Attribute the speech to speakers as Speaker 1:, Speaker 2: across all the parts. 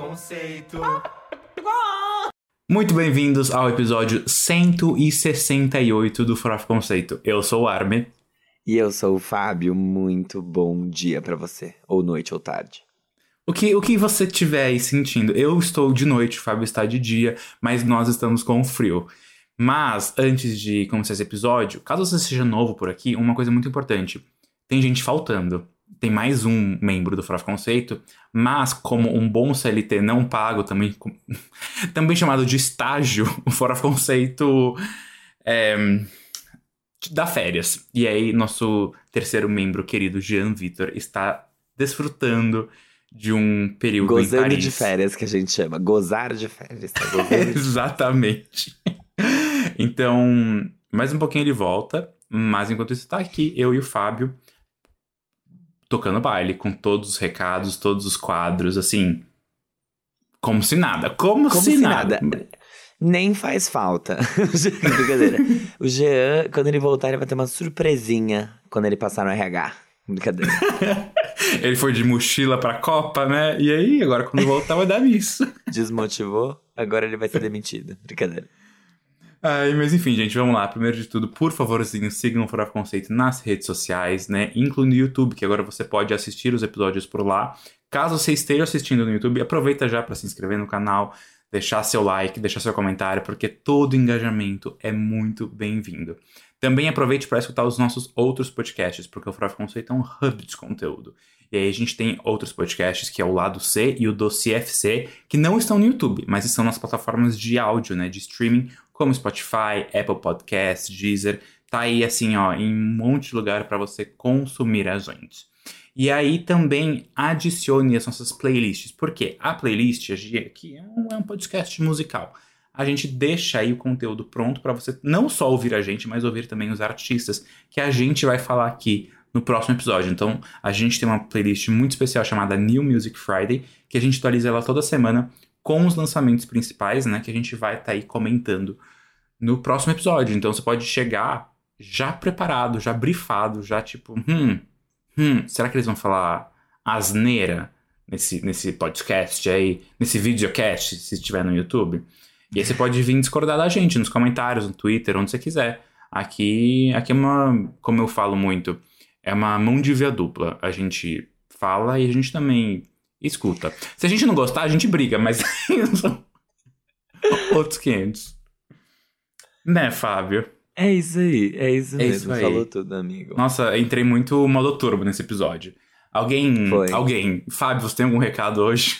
Speaker 1: Conceito. Muito bem-vindos ao episódio 168 do Farofa Conceito. Eu sou o Arme.
Speaker 2: E eu sou o Fábio. Muito bom dia para você. Ou noite ou tarde.
Speaker 1: O que, o que você estiver aí sentindo? Eu estou de noite, o Fábio está de dia, mas nós estamos com frio. Mas, antes de começar esse episódio, caso você seja novo por aqui, uma coisa muito importante. Tem gente faltando. Tem mais um membro do Farofa Conceito, mas como um bom CLT não pago, também, também chamado de estágio, o Farofa Conceito é, dá férias. E aí, nosso terceiro membro, querido Jean Vitor, está desfrutando de um período
Speaker 2: Gozando
Speaker 1: em Paris.
Speaker 2: de férias, que a gente chama. Gozar de férias. Tá.
Speaker 1: Exatamente. então, mais um pouquinho ele volta, mas enquanto isso tá aqui, eu e o Fábio tocando baile, com todos os recados, todos os quadros, assim. Como se nada. Como,
Speaker 2: Como
Speaker 1: se,
Speaker 2: se
Speaker 1: nada.
Speaker 2: nada. Nem faz falta. Brincadeira. O Jean, quando ele voltar, ele vai ter uma surpresinha quando ele passar no RH. Brincadeira.
Speaker 1: Ele foi de mochila pra Copa, né? E aí, agora quando voltar vai dar nisso.
Speaker 2: Desmotivou, agora ele vai ser demitido. Brincadeira.
Speaker 1: Ai, mas enfim, gente, vamos lá. Primeiro de tudo, por favorzinho, sigam o Farofa Conceito nas redes sociais, né? Incluindo o YouTube, que agora você pode assistir os episódios por lá. Caso você esteja assistindo no YouTube, aproveita já para se inscrever no canal, deixar seu like, deixar seu comentário, porque todo engajamento é muito bem-vindo. Também aproveite para escutar os nossos outros podcasts, porque o Farofa Conceito é um hub de conteúdo. E aí a gente tem outros podcasts, que é o Lado C e o Dossiê FC, que não estão no YouTube, mas estão nas plataformas de áudio, né, de streaming, como Spotify, Apple Podcasts, Deezer. Tá aí, assim, ó, em um monte de lugar para você consumir a gente. E aí também adicione as nossas playlists. Por quê? A playlist aqui é um, é um podcast musical. A gente deixa aí o conteúdo pronto para você não só ouvir a gente, mas ouvir também os artistas que a gente vai falar aqui no próximo episódio. Então, a gente tem uma playlist muito especial chamada New Music Friday, que a gente atualiza ela toda semana com os lançamentos principais, né, que a gente vai estar tá aí comentando no próximo episódio. Então, você pode chegar já preparado, já brifado, já tipo, hum, hum, será que eles vão falar asneira nesse, nesse podcast aí, nesse videocast, se estiver no YouTube? E aí você pode vir discordar da gente nos comentários, no Twitter, onde você quiser. Aqui, aqui é uma, como eu falo muito, é uma mão de via dupla. A gente fala e a gente também escuta. Se a gente não gostar, a gente briga, mas outros 500. Né, Fábio?
Speaker 2: É isso aí, é isso
Speaker 1: É
Speaker 2: mesmo.
Speaker 1: isso.
Speaker 2: Falou tudo, amigo.
Speaker 1: Nossa, entrei muito modo turbo nesse episódio. Alguém,
Speaker 2: Foi.
Speaker 1: alguém, Fábio, você tem algum recado hoje?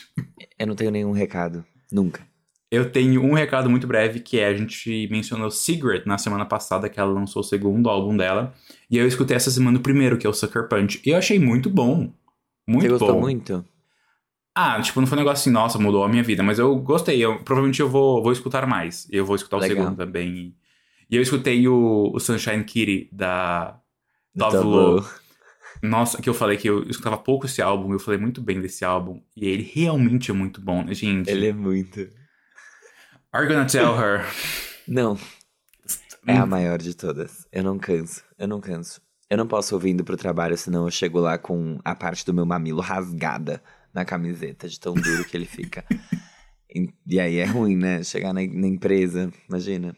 Speaker 2: Eu não tenho nenhum recado. Nunca.
Speaker 1: Eu tenho um recado muito breve que é a gente mencionou Secret na semana passada, que ela lançou o segundo álbum dela. E eu escutei essa semana o primeiro, que é o Sucker Punch. E eu achei muito bom. Muito
Speaker 2: Você gostou
Speaker 1: bom.
Speaker 2: muito?
Speaker 1: Ah, tipo, não foi um negócio assim, nossa, mudou a minha vida, mas eu gostei. Eu, provavelmente eu vou, vou escutar mais. Eu vou escutar o
Speaker 2: Legal.
Speaker 1: segundo também. E eu escutei o, o Sunshine Kitty da Dove. Nossa, que eu falei que eu escutava pouco esse álbum, eu falei muito bem desse álbum. E ele realmente é muito bom, né, gente?
Speaker 2: Ele é muito.
Speaker 1: Are you gonna tell her?
Speaker 2: Não. É a maior de todas. Eu não canso. Eu não canso. Eu não posso ouvir indo pro trabalho, senão eu chego lá com a parte do meu mamilo rasgada na camiseta, de tão duro que ele fica. E, e aí é ruim, né? Chegar na, na empresa, imagina.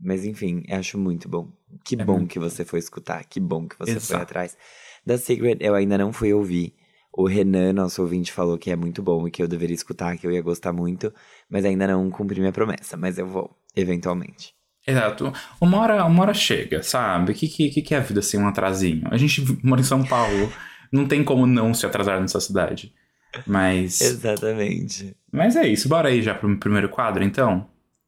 Speaker 2: Mas enfim, acho muito bom. Que
Speaker 1: É
Speaker 2: bom que você foi escutar. Que bom que você foi
Speaker 1: Exato.
Speaker 2: atrás. Da Secret, eu ainda não fui ouvir. O Renan, nosso ouvinte, falou que é muito bom e que eu deveria escutar, que eu ia gostar muito. Mas ainda não cumpri minha promessa. Mas eu vou, eventualmente.
Speaker 1: Exato. Uma hora, uma hora chega, sabe? O que, que, que é a vida sem um atrasinho? A gente mora em São Paulo, não tem como não se atrasar nessa cidade. Mas.
Speaker 2: Exatamente.
Speaker 1: Mas é isso, bora aí já pro primeiro quadro, então?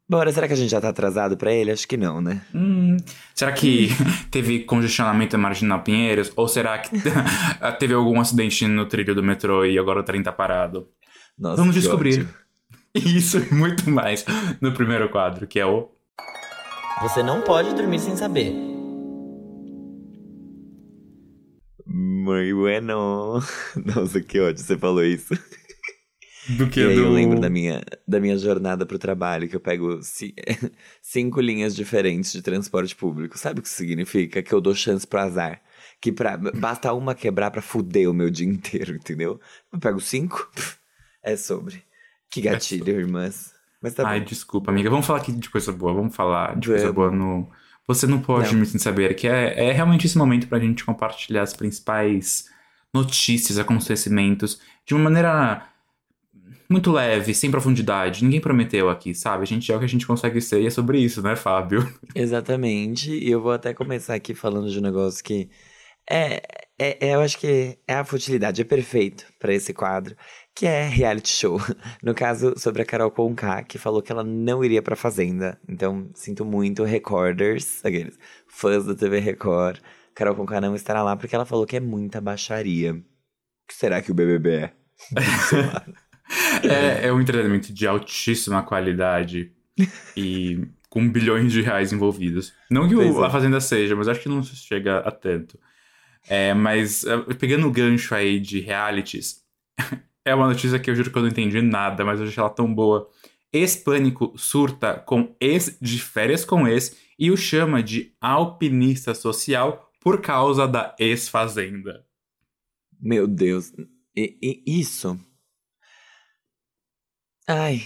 Speaker 2: Bora, será que a gente já tá atrasado pra ele? Acho que não, né?
Speaker 1: Hum, será que teve congestionamento na Marginal Pinheiros? Ou será que teve algum acidente no trilho do metrô e agora o trem tá parado?
Speaker 2: Nossa,
Speaker 1: Vamos descobrir.
Speaker 2: ódio.
Speaker 1: Isso e muito mais no primeiro quadro, que é o.
Speaker 3: Você não pode dormir sem saber.
Speaker 2: Muy bueno. Nossa, que ódio você falou isso.
Speaker 1: Do que
Speaker 2: E
Speaker 1: do.
Speaker 2: eu lembro da minha, da minha jornada pro trabalho, que eu pego ci- cinco linhas diferentes de transporte público. Sabe o que isso significa? Que eu dou chance pro azar. Que pra, basta uma quebrar pra fuder o meu dia inteiro, entendeu? Eu pego cinco, é sobre. Que gatilho, irmãs. Mas tá
Speaker 1: Ai,
Speaker 2: bom.
Speaker 1: desculpa, amiga. Vamos falar aqui de coisa boa. Vamos falar de coisa
Speaker 2: Vamos.
Speaker 1: boa no. Você não pode
Speaker 2: Não.
Speaker 1: me sem saber, que é, é realmente esse momento pra gente compartilhar as principais notícias, acontecimentos, de uma maneira muito leve, sem profundidade. Ninguém prometeu aqui, sabe? A gente é o que a gente consegue ser e é sobre isso, né, Fábio?
Speaker 2: Exatamente. E eu vou até começar aqui falando de um negócio que é, é, é- eu acho que é a futilidade, é perfeito pra esse quadro, que é reality show. No caso, sobre a Carol Conká, que falou que ela não iria pra Fazenda. Então, sinto muito, recorders, aqueles fãs da TV Record. Carol Conká não estará lá porque ela falou que é muita baixaria. O que será que o BBB é?
Speaker 1: É, é um entretenimento de altíssima qualidade e com bilhões de reais envolvidos. Não que o,
Speaker 2: é.
Speaker 1: a Fazenda seja, mas acho que não chega a tanto. É, mas é, pegando o gancho aí de realities, é uma notícia que eu juro que eu não entendi nada, mas eu achei ela tão boa. Ex-Pânico surta com ex de férias com ex e o chama de alpinista social por causa da ex-fazenda.
Speaker 2: Meu Deus. E- e isso. Ai.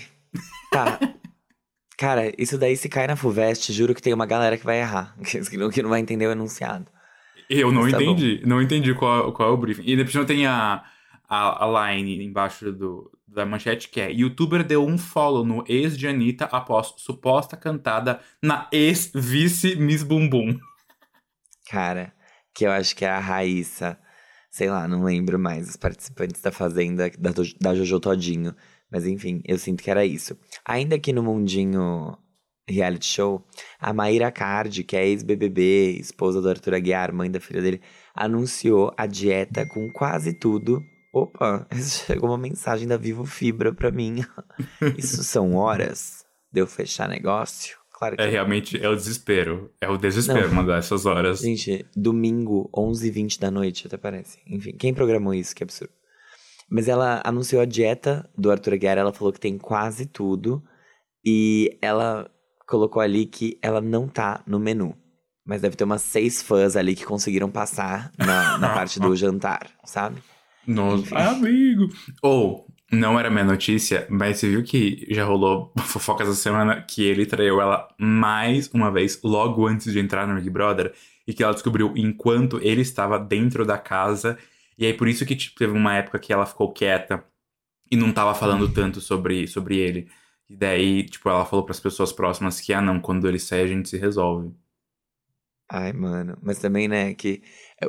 Speaker 2: Tá. Cara, isso daí se cai na FUVEST, juro que tem uma galera que vai errar. Que não, que não vai entender o enunciado.
Speaker 1: Eu não
Speaker 2: Mas tá
Speaker 1: entendi, não entendi qual, qual é o briefing. E depois tem a, a, a line embaixo do, da manchete que é Youtuber deu um follow no ex de Anitta após suposta cantada na ex-vice Miss Bumbum.
Speaker 2: Cara, que eu acho que é a Raíssa. Sei lá, não lembro mais os participantes da Fazenda da, da Jojo Todinho. Mas enfim, eu sinto que era isso. Ainda aqui no mundinho reality show, a Maíra Cardi, que é ex-BBB, esposa do Arthur Aguiar, mãe da filha dele, anunciou a dieta com quase tudo. Opa, chegou uma mensagem da Vivo Fibra pra mim. Isso são horas de eu fechar negócio? Claro que
Speaker 1: É realmente, é o desespero. É o desespero
Speaker 2: Não.
Speaker 1: mandar essas horas.
Speaker 2: Gente, domingo, 11h20 da noite, até parece. Enfim, quem programou isso? Que absurdo. Mas ela anunciou a dieta do Arthur Aguiar, ela falou que tem quase tudo. E ela colocou ali que ela não tá no menu. Mas deve ter umas seis fãs ali que conseguiram passar na, na parte do jantar, sabe?
Speaker 1: Nossa, amigo. Ou, não era minha notícia, mas você viu que já rolou fofocas essa semana que ele traiu ela mais uma vez, logo antes de entrar no Big Brother, e que ela descobriu enquanto ele estava dentro da casa. E aí, por isso que tipo, teve uma época que ela ficou quieta e não tava falando tanto sobre, sobre ele. E daí, tipo, ela falou pras pessoas próximas que, ah, não, quando ele sair a gente se resolve.
Speaker 2: Ai, mano. Mas também, né, que.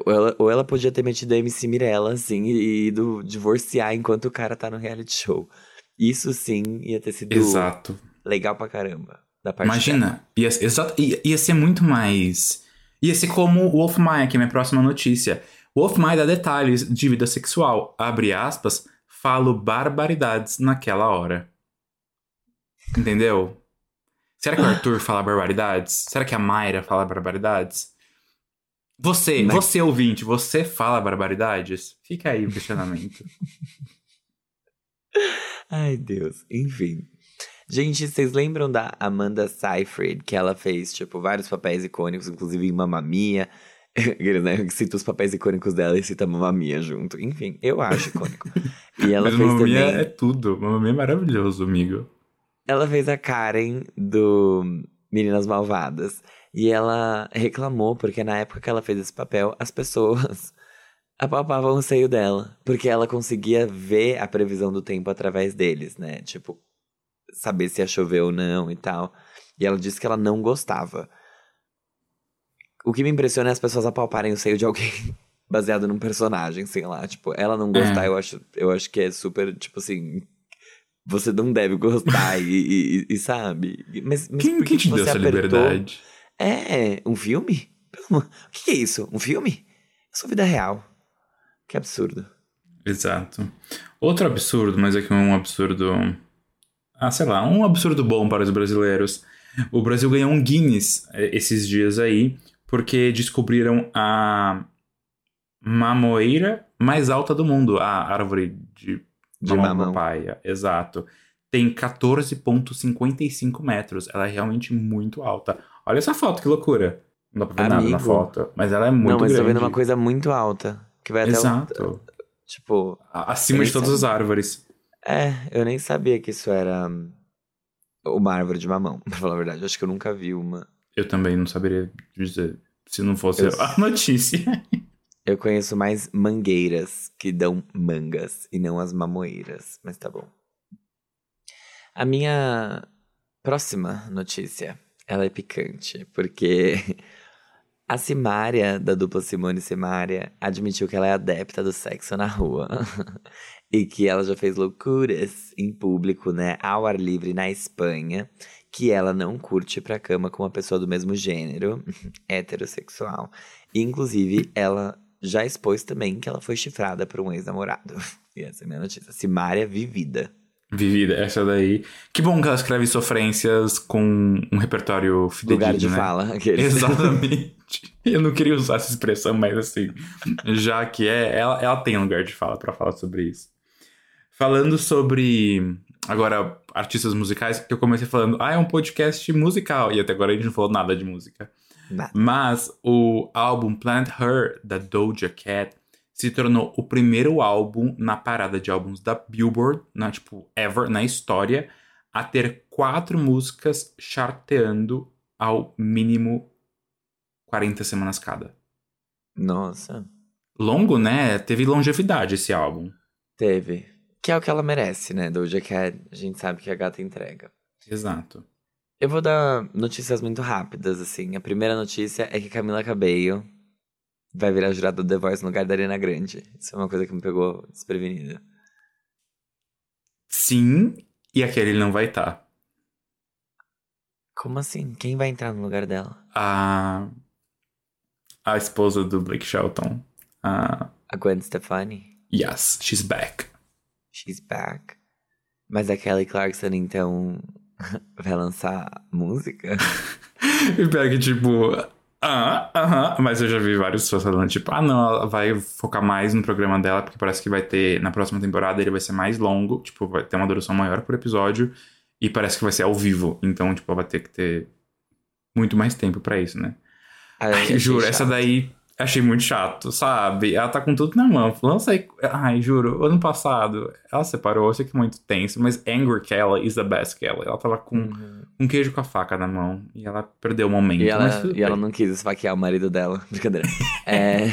Speaker 2: Ou ela, ou ela podia ter metido a MC Mirella, assim, e ido divorciar enquanto o cara tá no reality show. Isso sim ia ter sido
Speaker 1: Exato.
Speaker 2: legal pra caramba. Da parte
Speaker 1: Imagina, ia, exato, ia, ia ser muito mais. Ia ser como o Wolf Maia, que é minha próxima notícia. O Wolf Maia dá detalhes de vida sexual. Abre aspas, falo barbaridades naquela hora. Entendeu? Será que o Arthur fala barbaridades? Será que a Mayra fala barbaridades? Você,
Speaker 2: Mas-
Speaker 1: você ouvinte, você fala barbaridades? Fica aí o questionamento.
Speaker 2: Ai, Deus. Enfim. Gente, vocês lembram da Amanda Seyfried, que ela fez, tipo, vários papéis icônicos, inclusive em Mamma Mia. Aqueles, né, cita os papéis icônicos dela e cita Mamma Mia junto. Enfim, eu acho icônico. E ela
Speaker 1: Mas
Speaker 2: fez
Speaker 1: Mamma
Speaker 2: também...
Speaker 1: Mia é tudo. Mamma Mia é maravilhoso, amigo.
Speaker 2: Ela fez a Karen do Meninas Malvadas. E ela reclamou, porque na época que ela fez esse papel, as pessoas apalpavam o seio dela. Porque ela conseguia ver a previsão do tempo através deles, né? Tipo, saber se ia chover ou não e tal. E ela disse que ela não gostava. O que me impressiona é as pessoas apalparem o seio de alguém baseado num personagem, sei lá. Tipo, ela não gostar,
Speaker 1: É.
Speaker 2: eu, acho, eu acho que é super, tipo assim. Você não deve gostar e, e- e sabe? Mas, mas
Speaker 1: Quem,
Speaker 2: por que
Speaker 1: te
Speaker 2: que
Speaker 1: deu essa
Speaker 2: apertou?
Speaker 1: liberdade?
Speaker 2: É, um filme? O que que é isso? Um filme? Eu sou vida real. Que absurdo.
Speaker 1: Exato. Outro absurdo, mas aqui um absurdo. Ah, sei lá, um absurdo bom para os brasileiros. O Brasil ganhou um Guinness eh, esses dias aí, porque descobriram a mamoeira mais alta do mundo, a árvore de,
Speaker 2: De
Speaker 1: mamão
Speaker 2: mamão.
Speaker 1: papaya. Exato. Tem 14,55 metros. Ela é realmente muito alta. Olha essa foto, que loucura. Não dá pra ver nada na
Speaker 2: Amigo.
Speaker 1: foto, mas ela é muito
Speaker 2: não, mas
Speaker 1: grande.
Speaker 2: tô vendo uma coisa muito alta. Que vai até o,
Speaker 1: Exato.
Speaker 2: Tipo,
Speaker 1: A- Acima de todas
Speaker 2: é-
Speaker 1: as árvores.
Speaker 2: É, eu nem sabia que isso era hum, uma árvore de mamão, pra falar a verdade. Eu acho que eu nunca vi uma.
Speaker 1: Eu também não saberia dizer se não fosse
Speaker 2: Eu-
Speaker 1: a notícia.
Speaker 2: Eu conheço mais mangueiras que dão mangas e não as mamoeiras, mas tá bom. A minha próxima notícia, ela é picante, porque a Simária, da dupla Simone e Simária, admitiu que ela é adepta do sexo na rua. e que ela já fez loucuras em público, né, ao ar livre na Espanha, que ela não curte ir pra cama com uma pessoa do mesmo gênero, heterossexual. E, inclusive, ela já expôs também que ela foi chifrada por um ex-namorado. E essa é a minha notícia. Simária vivida.
Speaker 1: Vivida, essa daí. Que bom que ela escreve sofrências com um repertório fidedigno,
Speaker 2: Lugar de
Speaker 1: né?
Speaker 2: fala. Aqueles.
Speaker 1: Exatamente. Eu não queria usar essa expressão, mas assim, já que é, ela, ela tem lugar de fala pra falar sobre isso. Falando sobre agora artistas musicais, que eu comecei falando, ah, é um podcast musical, e até agora a gente não falou nada de música.
Speaker 2: Nada.
Speaker 1: Mas o álbum Plant Her, da Doja Cat, se tornou o primeiro álbum na parada de álbuns da Billboard, na, tipo, ever, na história, a ter quatro músicas charteando ao mínimo 40 semanas cada.
Speaker 2: Nossa.
Speaker 1: Longo, né? Teve longevidade esse álbum.
Speaker 2: Teve. Que é o que ela merece, né? Doja Cat, a gente sabe que a gata entrega.
Speaker 1: Exato.
Speaker 2: Eu vou dar notícias muito rápidas, assim. A primeira notícia é que Camila Cabello vai virar jurada do The Voice no lugar da Arena Grande. Isso é uma coisa que me pegou desprevenida.
Speaker 1: Sim, e aquele não vai tá. estar.
Speaker 2: Como assim? Quem vai entrar no lugar dela?
Speaker 1: A. A esposa do Blake Shelton. A.
Speaker 2: A Gwen Stefani?
Speaker 1: Yes, she's back.
Speaker 2: She's back. Mas a Kelly Clarkson, então, vai lançar música?
Speaker 1: E pior que, tipo, ah, aham, mas eu já vi várias pessoas falando, tipo, ah, não, ela vai focar mais no programa dela, porque parece que vai ter, na próxima temporada, ele vai ser mais longo, tipo, vai ter uma duração maior por episódio, e parece que vai ser ao vivo, então, tipo, ela vai ter que ter muito mais tempo pra isso, né?
Speaker 2: Ai,
Speaker 1: Ai,
Speaker 2: achei
Speaker 1: juro, essa daí achei muito chato, sabe? Ela tá com tudo na mão. Lança aí. Ai, juro, ano passado ela separou, eu sei que é muito tenso, mas Angry Kelly is the best Kelly. Ela tava com
Speaker 2: Uhum.
Speaker 1: um queijo com a faca na mão e ela perdeu o momento.
Speaker 2: E, ela, e ela não quis esfaquear o marido dela. Brincadeira. é...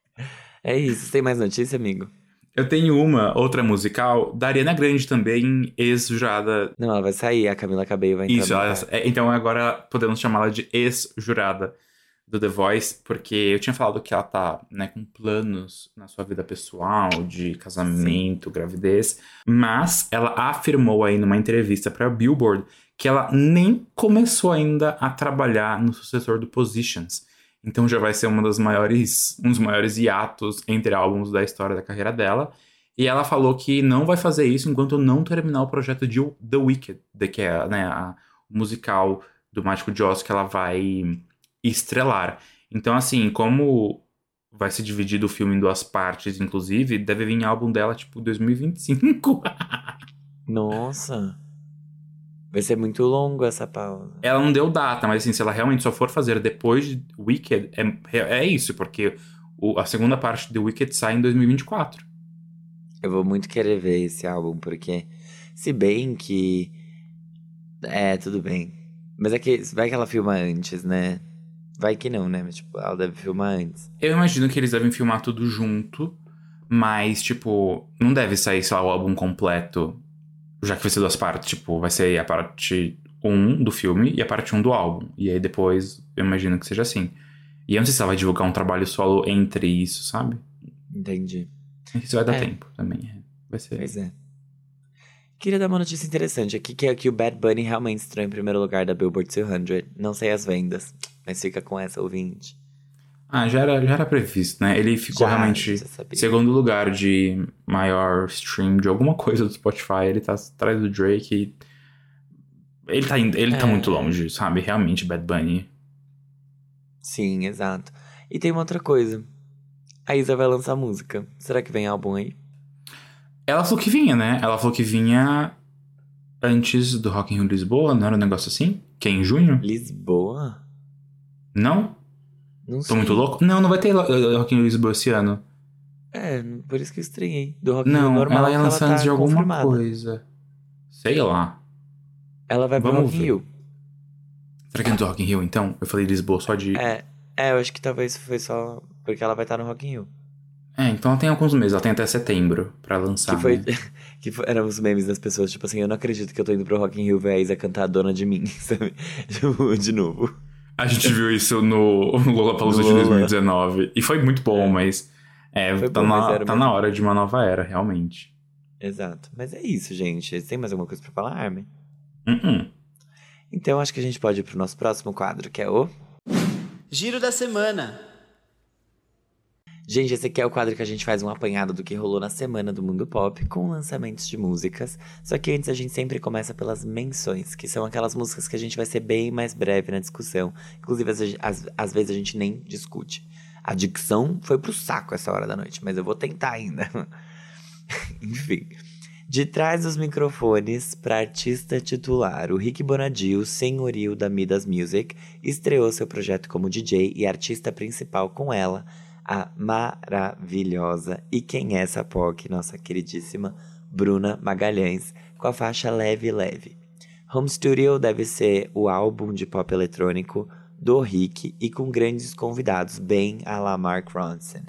Speaker 2: é isso. Tem mais notícia, amigo?
Speaker 1: Eu tenho uma, outra musical, da Ariana Grande também, ex-jurada.
Speaker 2: Não, ela vai sair. A Camila Cabello vai entrar
Speaker 1: Isso, ela- é, então agora podemos chamá-la de ex-jurada do The Voice, porque eu tinha falado que ela tá, né, com planos na sua vida pessoal, de casamento, gravidez, mas ela afirmou aí numa entrevista pra Billboard que ela nem começou ainda a trabalhar no sucessor do Positions. Então já vai ser uma das maiores, um dos maiores hiatos entre álbuns da história da carreira dela. E ela falou que não vai fazer isso enquanto não terminar o projeto de The Wicked, que é né, a- musical do Mágico de Oz que ela vai estrelar. Então, assim, como vai ser dividido o filme em duas partes, inclusive, deve vir álbum dela, tipo, 2025.
Speaker 2: Nossa. Vai ser muito longo essa pausa.
Speaker 1: ela não deu data, mas assim, se ela realmente só for fazer depois de Wicked, é, é isso, porque o- a segunda parte de Wicked sai em 2024.
Speaker 2: Eu vou muito querer ver esse álbum, porque. Se bem que. É, tudo bem. Mas é que. Vai que ela filma antes, né? Vai que não, né? Mas, tipo, ela deve filmar antes.
Speaker 1: Eu imagino que eles devem filmar tudo junto, mas, tipo, não deve sair, sei lá, o álbum completo, já que vai ser duas partes. Tipo, vai ser a parte 1 do filme e a parte 1 do álbum. E aí depois, eu imagino que seja assim. E eu não sei se ela vai divulgar um trabalho solo entre isso, sabe?
Speaker 2: Entendi.
Speaker 1: Isso vai dar
Speaker 2: É.
Speaker 1: tempo também. é. Vai ser.
Speaker 2: Pois é. Queria dar uma notícia interessante aqui, que é que o Bad Bunny realmente entrou em primeiro lugar da Billboard 200. Não sei as vendas, mas fica com essa ouvinte.
Speaker 1: Ah, já era, já era previsto, né? Ele ficou
Speaker 2: Já,
Speaker 1: realmente segundo lugar de maior stream de alguma coisa do Spotify. Ele tá atrás do Drake. e Ele tá, ele tá
Speaker 2: É.
Speaker 1: muito longe, sabe? Realmente, Bad Bunny.
Speaker 2: Sim, exato. E tem uma outra coisa. A Isa vai lançar música. Será que vem álbum aí?
Speaker 1: Ela falou que vinha, né? Ela falou que vinha antes do Rock in Rio Lisboa, não era um negócio assim? Que é em junho?
Speaker 2: Lisboa?
Speaker 1: Não?
Speaker 2: Não
Speaker 1: Tô
Speaker 2: sei.
Speaker 1: muito louco? Não, não vai ter lo- Rock in Rio Lisboa esse ano.
Speaker 2: É, por isso que eu estranhei. Do Rock in Rio
Speaker 1: Não,
Speaker 2: normal
Speaker 1: ela
Speaker 2: que
Speaker 1: ia lançar
Speaker 2: tá
Speaker 1: antes de alguma
Speaker 2: confirmada.
Speaker 1: coisa. Sei lá.
Speaker 2: Ela vai pro
Speaker 1: Vamos
Speaker 2: Rock in. Rio.
Speaker 1: Será que é antes do Rock in Rio, então? Eu falei Lisboa só de...
Speaker 2: É, é, eu acho que talvez foi só porque ela vai estar no Rock in Rio.
Speaker 1: É, então ela tem alguns meses. Ela tem até setembro pra lançar,
Speaker 2: que foi,
Speaker 1: né?
Speaker 2: que foi- eram os memes das pessoas, tipo assim, eu não acredito que eu tô indo pro Rock in Rio ver a Isa cantar Dona de Mim, sabe? Tipo, de novo.
Speaker 1: A gente viu isso no Lollapalooza de
Speaker 2: Lola.
Speaker 1: 2019. E foi muito bom, mas... É, tá,
Speaker 2: bom,
Speaker 1: na,
Speaker 2: mas
Speaker 1: tá
Speaker 2: uma-
Speaker 1: na hora de uma nova era, realmente.
Speaker 2: Exato. Mas é isso, gente. Tem mais alguma coisa pra falar, Armin?
Speaker 1: Uh-uh.
Speaker 2: Então acho que a gente pode ir pro nosso próximo quadro, que é o.
Speaker 4: Giro da semana.
Speaker 2: Gente, esse aqui é o quadro que a gente faz um apanhado do que rolou na semana do mundo pop com lançamentos de músicas. Só que antes a gente sempre começa pelas menções, que são aquelas músicas que a gente vai ser bem mais breve na discussão. Inclusive, às, às- vezes a gente nem discute. A dicção foi pro saco essa hora da noite, mas eu vou tentar ainda. Enfim. De trás dos microfones para artista titular, o Rick Bonadio, senhorio da Midas Music, estreou seu projeto como DJ e artista principal com ela, a maravilhosa e quem é essa POC, nossa queridíssima Bruna Magalhães, com a faixa Leve Leve. Home Studio deve ser o álbum de pop eletrônico do Rick e com grandes convidados, bem a la Mark Ronson.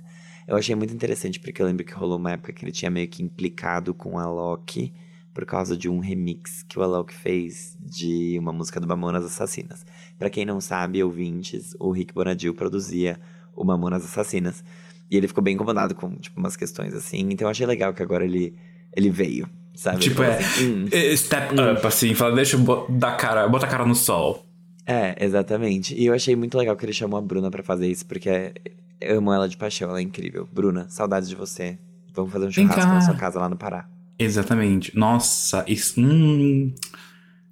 Speaker 2: Eu achei muito interessante porque eu lembro que rolou uma época que ele tinha meio que implicado com a Loki por causa de um remix que o Alok fez de uma música do Mamonas Assassinas. Pra quem não sabe, ouvintes, o Rick Bonadio produzia o Mamonas Assassinas. E ele ficou bem incomodado com, tipo, umas questões assim. Então eu achei legal que agora ele, ele veio, sabe?
Speaker 1: Tipo, é,
Speaker 2: assim, "Hum,
Speaker 1: é, Step up, assim, fala, deixa eu bo- dar cara, botar a cara no sol.
Speaker 2: É, exatamente. E eu achei muito legal que ele chamou a Bruna pra fazer isso, porque eu amo ela de paixão, ela é incrível. Bruna, saudades de você. Vamos fazer um churrasco na sua casa lá no Pará.
Speaker 1: Exatamente. Nossa, isso. Hum,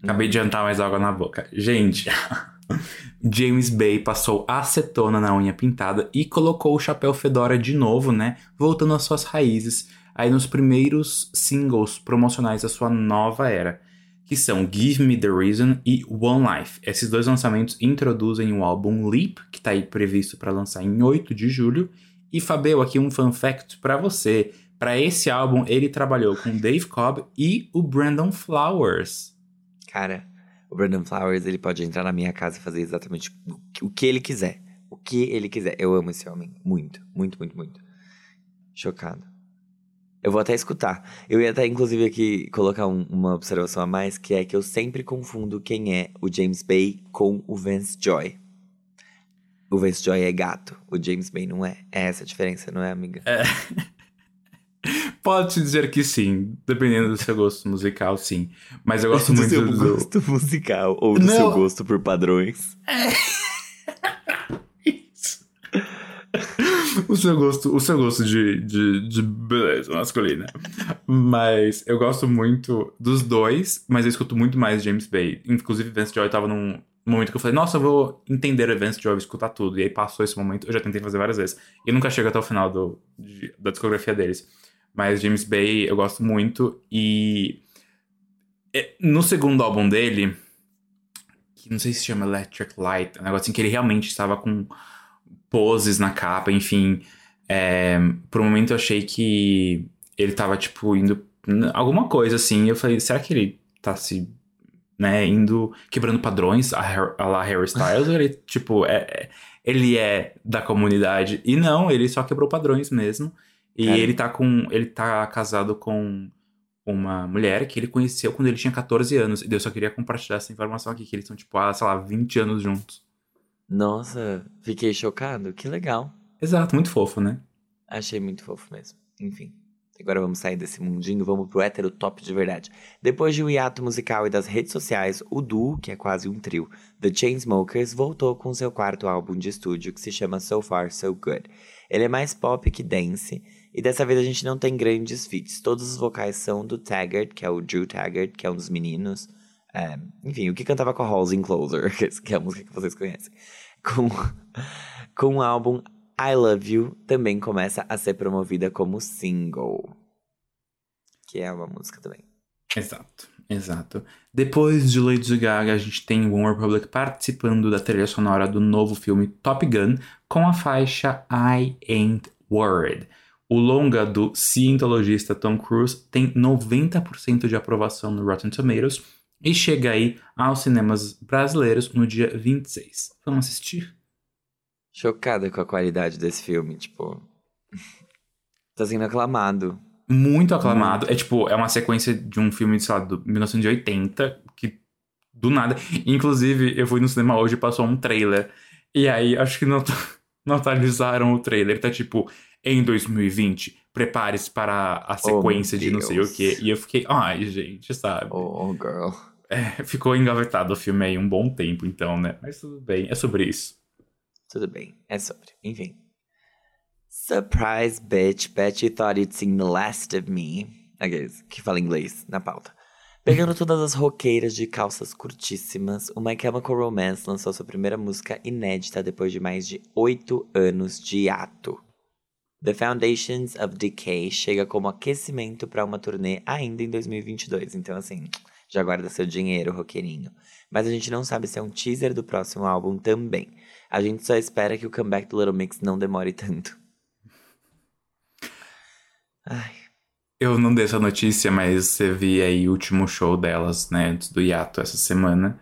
Speaker 1: acabei de jantar mais água na boca. Gente, James Bay passou acetona na unha pintada e colocou o chapéu fedora de novo, né? Voltando às suas raízes, aí nos primeiros singles promocionais da sua nova era, que são Give Me the Reason e One Life. Esses dois lançamentos introduzem o álbum Leap, que tá aí previsto para lançar em 8 de julho. E Fabio, aqui um fun fact para você. Para esse álbum, ele trabalhou com Dave Cobb e o Brandon Flowers.
Speaker 2: Cara, o Brandon Flowers, ele pode entrar na minha casa e fazer exatamente o que- ele quiser. O que ele quiser. Eu amo esse homem. Muito, muito, muito, muito. Chocado. Eu vou até escutar. Eu ia até, inclusive, aqui colocar um- uma observação a mais, que é que eu sempre confundo quem é o James Bay com o Vance Joy. O Vance Joy é gato, o James Bay não é. É essa a diferença, não é, amiga?
Speaker 1: Pode-se dizer que sim, dependendo do seu gosto musical, sim. Mas eu gosto
Speaker 2: do
Speaker 1: muito
Speaker 2: seu
Speaker 1: do.
Speaker 2: gosto musical ou do
Speaker 1: Não.
Speaker 2: seu gosto por padrões.
Speaker 1: Isso. o seu gosto, o seu gosto de, de, de beleza masculina. Mas eu gosto muito dos dois, mas eu escuto muito mais James Bay. Inclusive, Vance Joy tava num momento que eu falei, nossa, eu vou entender Vance Joy, escutar tudo. E aí passou esse momento, eu já tentei fazer várias vezes. E nunca chego até o final do, de- da discografia deles. Mas James Bay eu gosto muito. E é, no segundo álbum dele, que não sei se chama Electric Light, um negócio assim que ele realmente estava com poses na capa, enfim. É, por um momento eu achei que ele tava, tipo, indo. Alguma coisa assim. Eu falei, será que ele tá se. Né, indo. quebrando padrões a, a lá Harry Styles? ou ele, tipo, é, é- ele é da comunidade? E não, ele só quebrou padrões mesmo. E
Speaker 2: Cara.
Speaker 1: ele tá com. Ele tá casado com uma mulher que ele conheceu quando ele tinha 14 anos. E eu só queria compartilhar essa informação aqui, que eles são, tipo, há, sei lá, 20 anos juntos.
Speaker 2: Nossa, fiquei chocado. Que legal.
Speaker 1: Exato, muito fofo, né?
Speaker 2: Achei muito fofo mesmo. Enfim. Agora vamos sair desse mundinho, vamos pro hétero top de verdade. Depois de um hiato musical e das redes sociais, o duo, que é quase um trio, The Chainsmokers, voltou com seu quarto álbum de estúdio, que se chama So Far So Good. Ele é mais pop que dance, e dessa vez a gente não tem grandes feats. Todos os vocais são do Taggart, que é o Drew Taggart, que é um dos meninos. É, enfim, o que cantava com a Halsey in Closer, que é a música que vocês conhecem. Com, com o álbum I Love You também começa a ser promovida como single. Que é uma música também.
Speaker 1: Exato, exato. Depois de Lady Gaga, a gente tem One Republic participando da trilha sonora do novo filme Top Gun com a faixa I Ain't Worried. O longa do cientologista Tom Cruise tem 90% de aprovação no Rotten Tomatoes e chega aí aos cinemas brasileiros no dia 26. Vamos assistir?
Speaker 2: Chocada com a qualidade desse filme, tipo. tá sendo aclamado.
Speaker 1: Muito aclamado. É tipo, é uma sequência de um filme, sei lá, do 1980, que do nada. Inclusive, eu fui no cinema hoje e passou um trailer. E aí, acho que não, não atualizaram o trailer. Tá tipo, em 2020, prepare-se para a sequência
Speaker 2: Oh,
Speaker 1: de não sei o quê. E eu fiquei, ai, gente, sabe?
Speaker 2: Oh, oh, girl.
Speaker 1: É, ficou engavetado o filme aí um bom tempo, então, né? Mas tudo bem, é sobre isso.
Speaker 2: Tudo bem, é sobre. Enfim. Surprise, bitch. Bet you thought you'd seen the last of me. Aqueles que fala inglês na pauta. Pegando todas as roqueiras de calças curtíssimas, o My Chemical Romance lançou sua primeira música inédita depois de mais de oito anos de hiato. The Foundations of Decay chega como aquecimento para uma turnê ainda em 2022. Então, assim, já guarda seu dinheiro, roqueirinho. Mas a gente não sabe se é um teaser do próximo álbum também. A gente só espera que o comeback do Little Mix não demore tanto. Ai,
Speaker 1: Eu não dei essa notícia, mas você vi aí o último show delas, né, antes do hiato essa semana.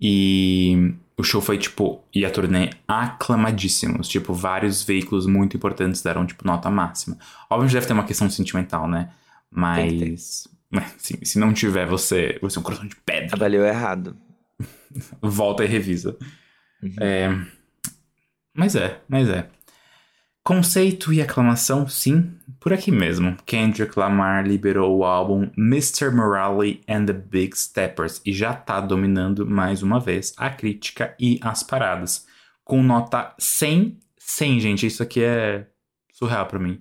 Speaker 1: E o show foi, tipo, e a turnê aclamadíssimos. Tipo, vários veículos muito importantes deram, tipo, nota máxima. Obviamente deve ter uma questão sentimental, né? Mas sim, se não tiver, você, você é um coração de pedra.
Speaker 2: avaliou errado.
Speaker 1: Volta e revisa.
Speaker 2: Uhum.
Speaker 1: É, mas é, mas é. Conceito e aclamação, sim, por aqui mesmo. Kendrick Lamar liberou o álbum Mr. Morale and the Big Steppers e já tá dominando mais uma vez a crítica e as paradas. Com nota 100, 100, gente, isso aqui é surreal pra mim.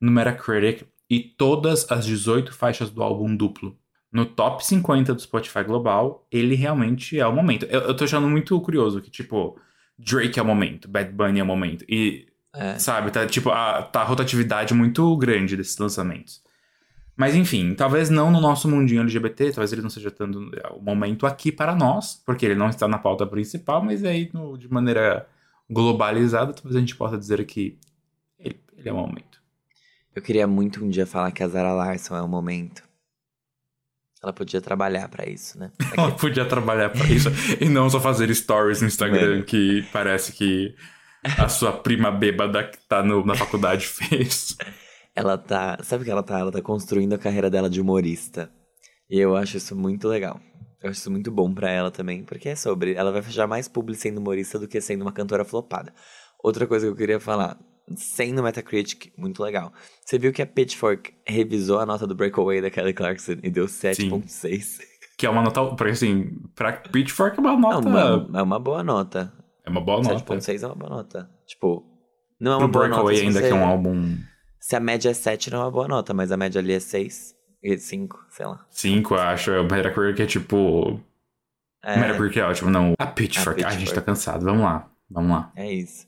Speaker 1: No Metacritic e todas as 18 faixas do álbum duplo. No top 50 do Spotify Global, ele realmente é o momento. Eu, eu tô achando muito curioso que, tipo, Drake é o momento, Bad Bunny é o momento. E
Speaker 2: É.
Speaker 1: Sabe, tá tipo, a, tá a rotatividade muito grande desses lançamentos. Mas enfim, talvez não no nosso mundinho LGBT, talvez ele não seja tanto o momento aqui para nós, porque ele não está na pauta principal, mas aí no- de maneira globalizada, talvez a gente possa dizer que ele, ele é o momento.
Speaker 2: Eu queria muito um dia falar que a Zara Larson é o momento. Ela podia trabalhar pra isso, né?
Speaker 1: Ela podia trabalhar para isso e não só fazer stories no Instagram
Speaker 2: É.
Speaker 1: que parece que a sua prima bêbada que tá no- na faculdade fez.
Speaker 2: Ela tá. Sabe o que ela tá? Ela tá construindo a carreira dela de humorista. E eu acho isso muito legal. Eu acho isso muito bom pra ela também, porque é sobre. Ela vai fechar mais publi sendo humorista do que sendo uma cantora flopada. Outra coisa que eu queria falar. Sendo Metacritic, muito legal. Você viu que a Pitchfork revisou a nota do Breakaway da Kelly Clarkson e deu 7.6?
Speaker 1: Que é uma nota, porque assim, pra Pitchfork é uma
Speaker 2: É
Speaker 1: nota.
Speaker 2: uma, é uma boa nota.
Speaker 1: É uma boa nota.
Speaker 2: 7.6 é uma boa nota. Tipo, não é uma boa nota. Se
Speaker 1: ainda
Speaker 2: você-
Speaker 1: que é um álbum
Speaker 2: Se a média é 7, não é uma boa nota, mas a média ali é 6 e 5, sei lá.
Speaker 1: 5, eu acho. O Metacritic é tipo.
Speaker 2: É,
Speaker 1: Metacritic é ótimo, não. A Pitchfork.
Speaker 2: A
Speaker 1: a gente tá cansado. Vamos lá. Vamos lá.
Speaker 2: é isso.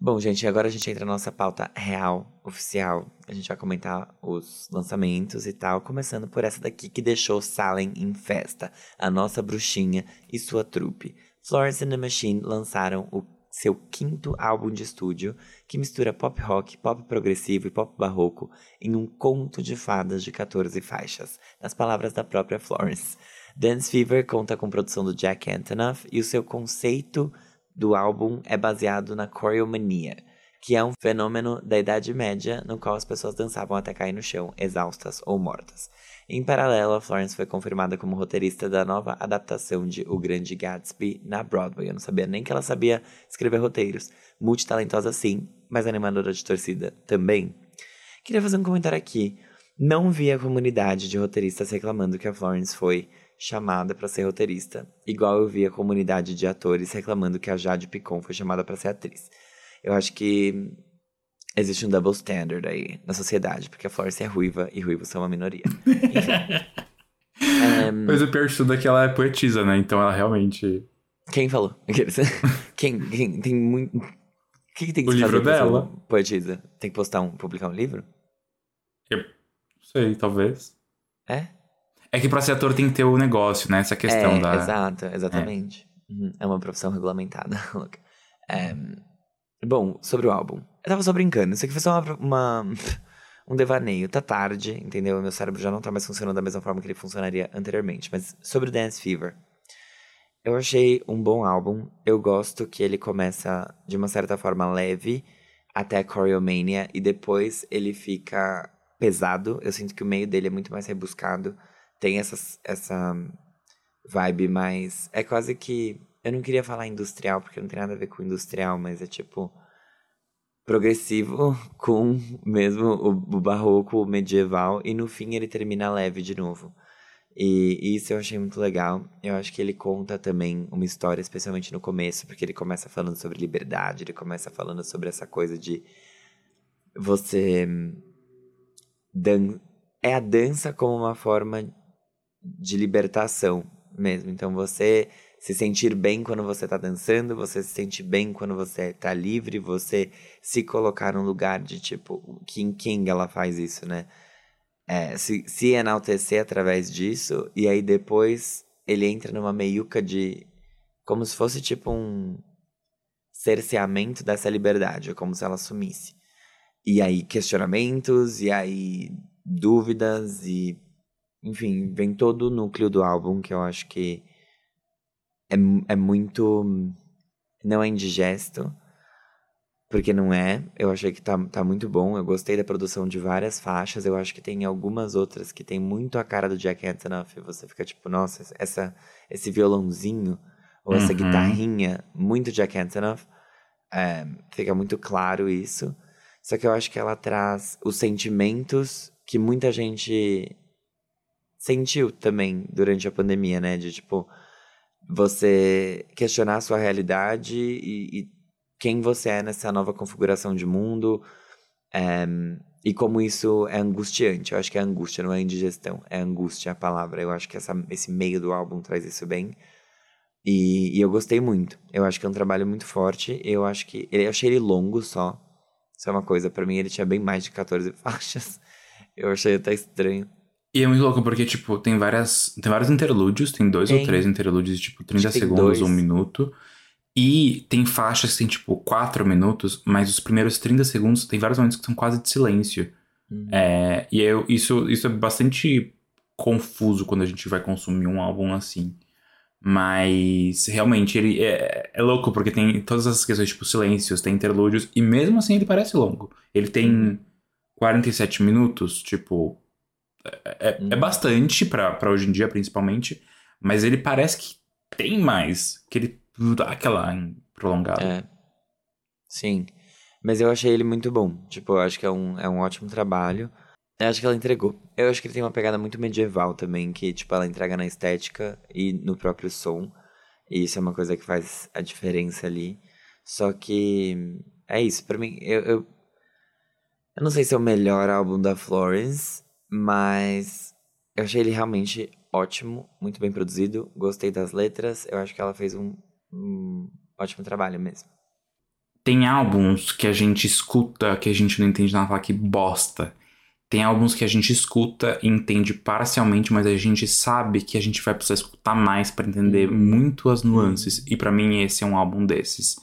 Speaker 2: Bom, gente, agora a gente entra na nossa pauta real, oficial. A gente vai comentar os lançamentos e tal, começando por essa daqui que deixou Salem em festa. A nossa bruxinha e sua trupe. Florence and the Machine lançaram o seu quinto álbum de estúdio, que mistura pop rock, pop progressivo e pop barroco em um conto de fadas de 14 faixas, nas palavras da própria Florence. Dance Fever conta com produção do Jack Antonoff e o seu conceito do álbum é baseado na choreomania, que é um fenômeno da Idade Média no qual as pessoas dançavam até cair no chão, exaustas ou mortas. Em paralelo, a Florence foi confirmada como roteirista da nova adaptação de O Grande Gatsby na Broadway. Eu não sabia nem que ela sabia escrever roteiros. Multitalentosa sim, mas animadora de torcida também. Queria fazer um comentário aqui. Não vi a comunidade de roteiristas reclamando que a Florence foi chamada para ser roteirista, igual eu vi a comunidade de atores reclamando que a Jade Picon foi chamada para ser atriz. Eu acho que existe um double standard aí na sociedade, porque a Florence é ruiva e ruivos são uma minoria. Enfim.
Speaker 1: Mas o pior de tudo é que ela é poetisa, né? Então ela realmente.
Speaker 2: Quem falou? Quem, quem tem muito. O que, que tem que
Speaker 1: O livro dela.
Speaker 2: Poetisa. Tem que postar um, publicar um livro?
Speaker 1: Eu sei, talvez.
Speaker 2: É?
Speaker 1: É que pra ser ator tem que ter o negócio, né? Essa questão
Speaker 2: é,
Speaker 1: da.
Speaker 2: Exato, exatamente. Uhum, É uma profissão regulamentada. É, bom, sobre o álbum. Eu tava só brincando. Isso aqui foi só uma, uma, um devaneio. Tá tarde, entendeu? Meu cérebro já não tá mais funcionando da mesma forma que ele funcionaria anteriormente. Mas sobre Dance Fever. Eu achei um bom álbum. Eu gosto que ele começa de uma certa forma leve até Choreomania e depois ele fica pesado. Eu sinto que o meio dele é muito mais rebuscado. Tem essa, essa vibe mais. É quase que. Eu não queria falar industrial, porque não tem nada a ver com industrial, mas é tipo. Progressivo com mesmo o, o barroco medieval. E no fim ele termina leve de novo. E, isso eu achei muito legal. Eu acho que ele conta também uma história, especialmente no começo, porque ele começa falando sobre liberdade, ele começa falando sobre essa coisa de você. Dan é a dança como uma forma de libertação mesmo. Então você se sentir bem quando você está dançando, você se sente bem quando você está livre, você se colocar num lugar de tipo. King King ela faz isso, né? é, se, se enaltecer através disso, e aí depois ele entra numa meiuca de. como se fosse tipo um cerceamento dessa liberdade, como se ela sumisse. E aí questionamentos, e aí dúvidas, e. Enfim, vem todo o núcleo do álbum que eu acho que é, é muito. não é indigesto porque não é. Eu achei que tá, tá muito bom. Eu gostei da produção de várias faixas. Eu acho que tem algumas outras que tem muito a cara do Jack Antonoff. Você fica tipo, nossa, essa, esse violãozinho ou essa uhum. guitarrinha, muito Jack Antonoff. É, fica muito claro isso. Só que eu acho que ela traz os sentimentos que muita gente sentiu também durante a pandemia, né? De tipo, você questionar a sua realidade e, e quem você é nessa nova configuração de mundo é, e como isso é angustiante. Eu acho que é angústia, não é indigestão, é angústia a palavra. Eu acho que essa, esse meio do álbum traz isso bem. E, e, eu gostei muito. Eu acho que é um trabalho muito forte. Eu acho que. Eu achei ele longo só. Isso é uma coisa. para mim, ele tinha bem mais de 14 faixas. Eu achei até estranho.
Speaker 1: E é muito louco, porque, tipo, tem várias. Tem vários interlúdios, tem dois tem. ou três interlúdios, tipo, 30 segundos, um minuto. E tem faixas que tem, tipo, 4 minutos, mas os primeiros 30 segundos tem vários momentos que são quase de silêncio. Uhum. É, e eu, isso, isso é bastante confuso quando a gente vai consumir um álbum assim. Mas realmente ele é, é, louco, porque tem todas essas questões, tipo, silêncios, tem interlúdios, e mesmo assim ele parece longo. Ele tem 47 minutos, tipo. É, é, é uhum. bastante para hoje em dia, principalmente. Mas ele parece que tem mais. Que ele dá aquela prolongada.
Speaker 2: É. Sim. Mas eu achei ele muito bom. Tipo, eu acho que é um, é um ótimo trabalho. Eu acho que ela entregou. Eu acho que ele tem uma pegada muito medieval também, que, tipo, ela entrega na estética e no próprio som. E isso é uma coisa que faz a diferença ali. Só que é isso. Para mim, eu, eu, eu não sei se é o melhor álbum da Florence, mas eu achei ele realmente ótimo, muito bem produzido. Gostei das letras. Eu acho que ela fez um um ótimo trabalho mesmo.
Speaker 1: Tem álbuns que a gente escuta que a gente não entende nada, fala que bosta. Tem álbuns que a gente escuta e entende parcialmente, mas a gente sabe que a gente vai precisar escutar mais para entender uhum. muito as nuances. E para mim esse é um álbum desses.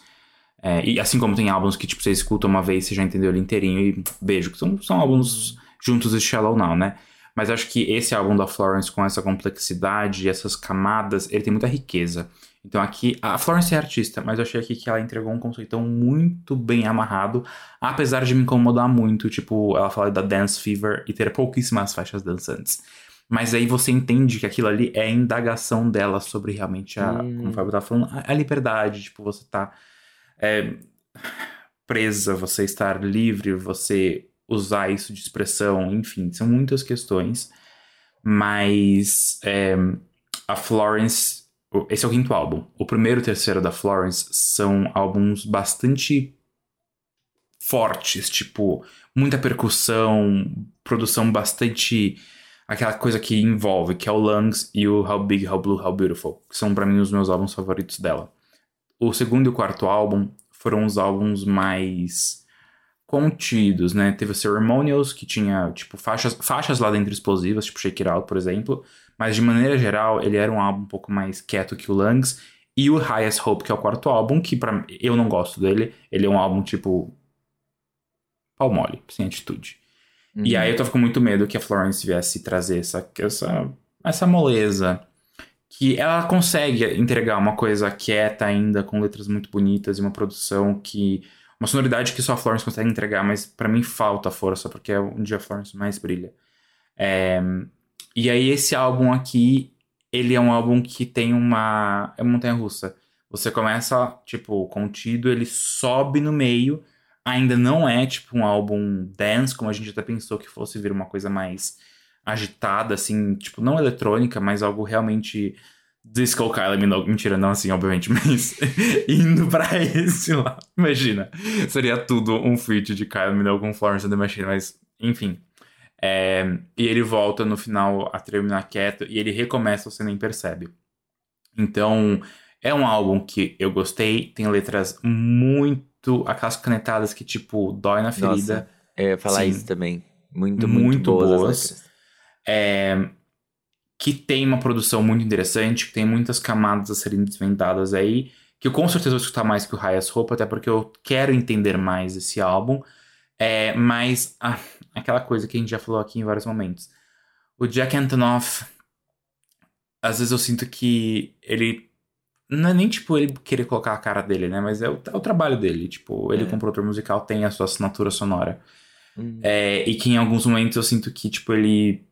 Speaker 1: É, e assim como tem álbuns que tipo, você escuta uma vez, você já entendeu ele inteirinho e beijo. Que são, são álbuns juntos e Shallow Now, né? Mas acho que esse álbum da Florence, com essa complexidade, essas camadas, ele tem muita riqueza. Então aqui, a Florence é artista, mas eu achei aqui que ela entregou um conceito muito bem amarrado, apesar de me incomodar muito, tipo, ela fala da Dance Fever e ter pouquíssimas faixas dançantes. Mas aí você entende que aquilo ali é a indagação dela sobre realmente a, hum. como o Fábio tá falando, a, a, liberdade, tipo, você tá é, presa, você estar livre, você usar isso de expressão, enfim, são muitas questões. Mas é, a Florence esse é o quinto álbum. O primeiro e o terceiro da Florence são álbuns bastante fortes, tipo, muita percussão, produção bastante. aquela coisa que envolve, que é o Lungs e o How Big, How Blue, How Beautiful, que são para mim os meus álbuns favoritos dela. O segundo e o quarto álbum foram os álbuns mais contidos, né? Teve o Ceremonials, que tinha, tipo, faixas, faixas lá dentro explosivas, tipo Shake It Out, por exemplo. Mas de maneira geral, ele era um álbum um pouco mais quieto que o Lungs. E o Highest Hope, que é o quarto álbum, que para eu não gosto dele. Ele é um álbum tipo. pau mole, sem atitude. E aí eu tava com muito medo que a Florence viesse trazer essa, essa, essa moleza. Que ela consegue entregar uma coisa quieta ainda, com letras muito bonitas e uma produção que. Uma sonoridade que só a Florence consegue entregar, mas para mim falta força, porque é onde a Florence mais brilha. É, e aí esse álbum aqui, ele é um álbum que tem uma. É uma montanha russa. Você começa, tipo, contido, ele sobe no meio. Ainda não é, tipo, um álbum dance, como a gente até pensou que fosse vir uma coisa mais agitada, assim, tipo, não eletrônica, mas algo realmente disco Kylie Minogue. Mentira, não assim, obviamente, mas indo pra esse lá. Imagina, seria tudo um feat de Kylie Minogue com Florence and the Machine, mas, enfim. É, e ele volta no final a terminar quieto e ele recomeça, você nem percebe. Então, é um álbum que eu gostei, tem letras muito. aquelas canetadas que, tipo, dói na ferida.
Speaker 2: Nossa, eu ia falar
Speaker 1: Sim.
Speaker 2: isso também. Muito, muito,
Speaker 1: Muito
Speaker 2: boas. as
Speaker 1: boas. É, que tem uma produção muito interessante, que tem muitas camadas a serem desvendadas aí, que eu com certeza vou escutar mais que o Raias Roupa, até porque eu quero entender mais esse álbum. É, mas ah, aquela coisa que a gente já falou aqui em vários momentos. O Jack Antonoff, às vezes eu sinto que ele. Não é nem tipo ele querer colocar a cara dele, né? Mas é o, é o trabalho dele. Tipo, ele
Speaker 2: É.
Speaker 1: como produtor musical tem a sua assinatura sonora.
Speaker 2: Hum.
Speaker 1: É, e que em alguns momentos eu sinto que, tipo, ele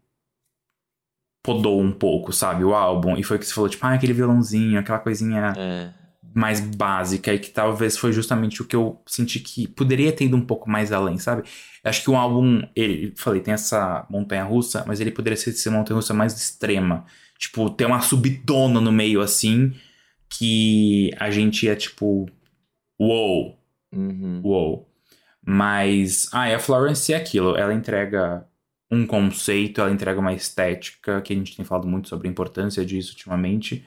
Speaker 1: podou um pouco, sabe, o álbum. E foi que você falou, tipo, ah, aquele violãozinho, aquela coisinha
Speaker 2: É.
Speaker 1: mais básica. E que talvez foi justamente o que eu senti que poderia ter ido um pouco mais além, sabe? Acho que o álbum, ele, falei, tem essa montanha russa, mas ele poderia ser essa montanha russa mais extrema. Tipo, ter uma subidona no meio assim, que a gente é tipo, uou,
Speaker 2: Uhum.
Speaker 1: Uou. Mas, ah, a Florence é aquilo. Ela entrega um conceito, ela entrega uma estética, que a gente tem falado muito sobre a importância disso ultimamente.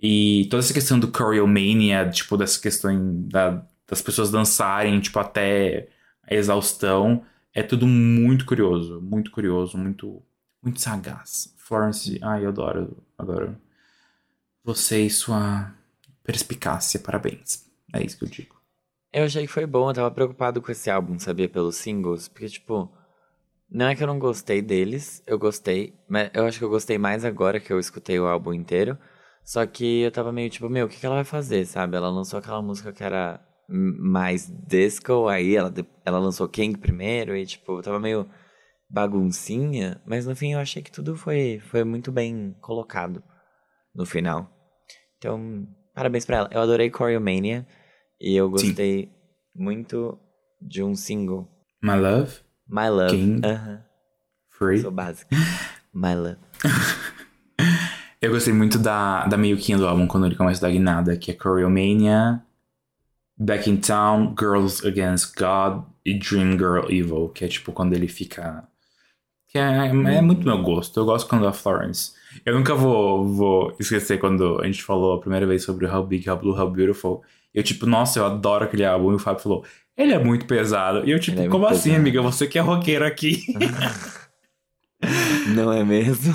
Speaker 1: E toda essa questão do choreomania, tipo, dessa questão da- das pessoas dançarem, tipo, até a exaustão, é tudo muito curioso, muito curioso, muito, muito sagaz. Florence, ai, eu adoro, adoro. Você e sua perspicácia, parabéns. É isso que eu digo.
Speaker 2: Eu achei que foi bom, eu tava preocupado com esse álbum, sabia, pelos singles, porque, tipo, não é que eu não gostei deles, eu gostei, mas eu acho que eu gostei mais agora que eu escutei o álbum inteiro, só que eu tava meio tipo, meu, o que, que ela vai fazer, sabe? Ela lançou aquela música que era mais disco, aí ela, ela lançou King primeiro, e, tipo, eu tava meio baguncinha, mas no fim eu achei que tudo foi, foi muito bem colocado no final. Então, parabéns pra ela. Eu adorei Choreomania. E eu
Speaker 1: Sim.
Speaker 2: gostei muito de um single.
Speaker 1: My Love,
Speaker 2: My Love. Aham.
Speaker 1: Free.
Speaker 2: Sou básico. My Love.
Speaker 1: Eu gostei muito da, da meio-quinha do álbum, quando ele começa a dar guinada, que é Choreomania, Back in Town, Girls Against God e Dream Girl Evil, que é tipo quando ele fica... Que é, é muito meu gosto, eu gosto quando a Florence... Eu nunca vou, vou esquecer quando a gente falou a primeira vez sobre How Big, How Blue, How Beautiful. Eu tipo, nossa, eu adoro aquele álbum, e o Fábio falou, ele é muito pesado. E eu tipo,
Speaker 2: é
Speaker 1: como assim,
Speaker 2: pesado.
Speaker 1: amiga? Você que é roqueiro aqui.
Speaker 2: Não é mesmo?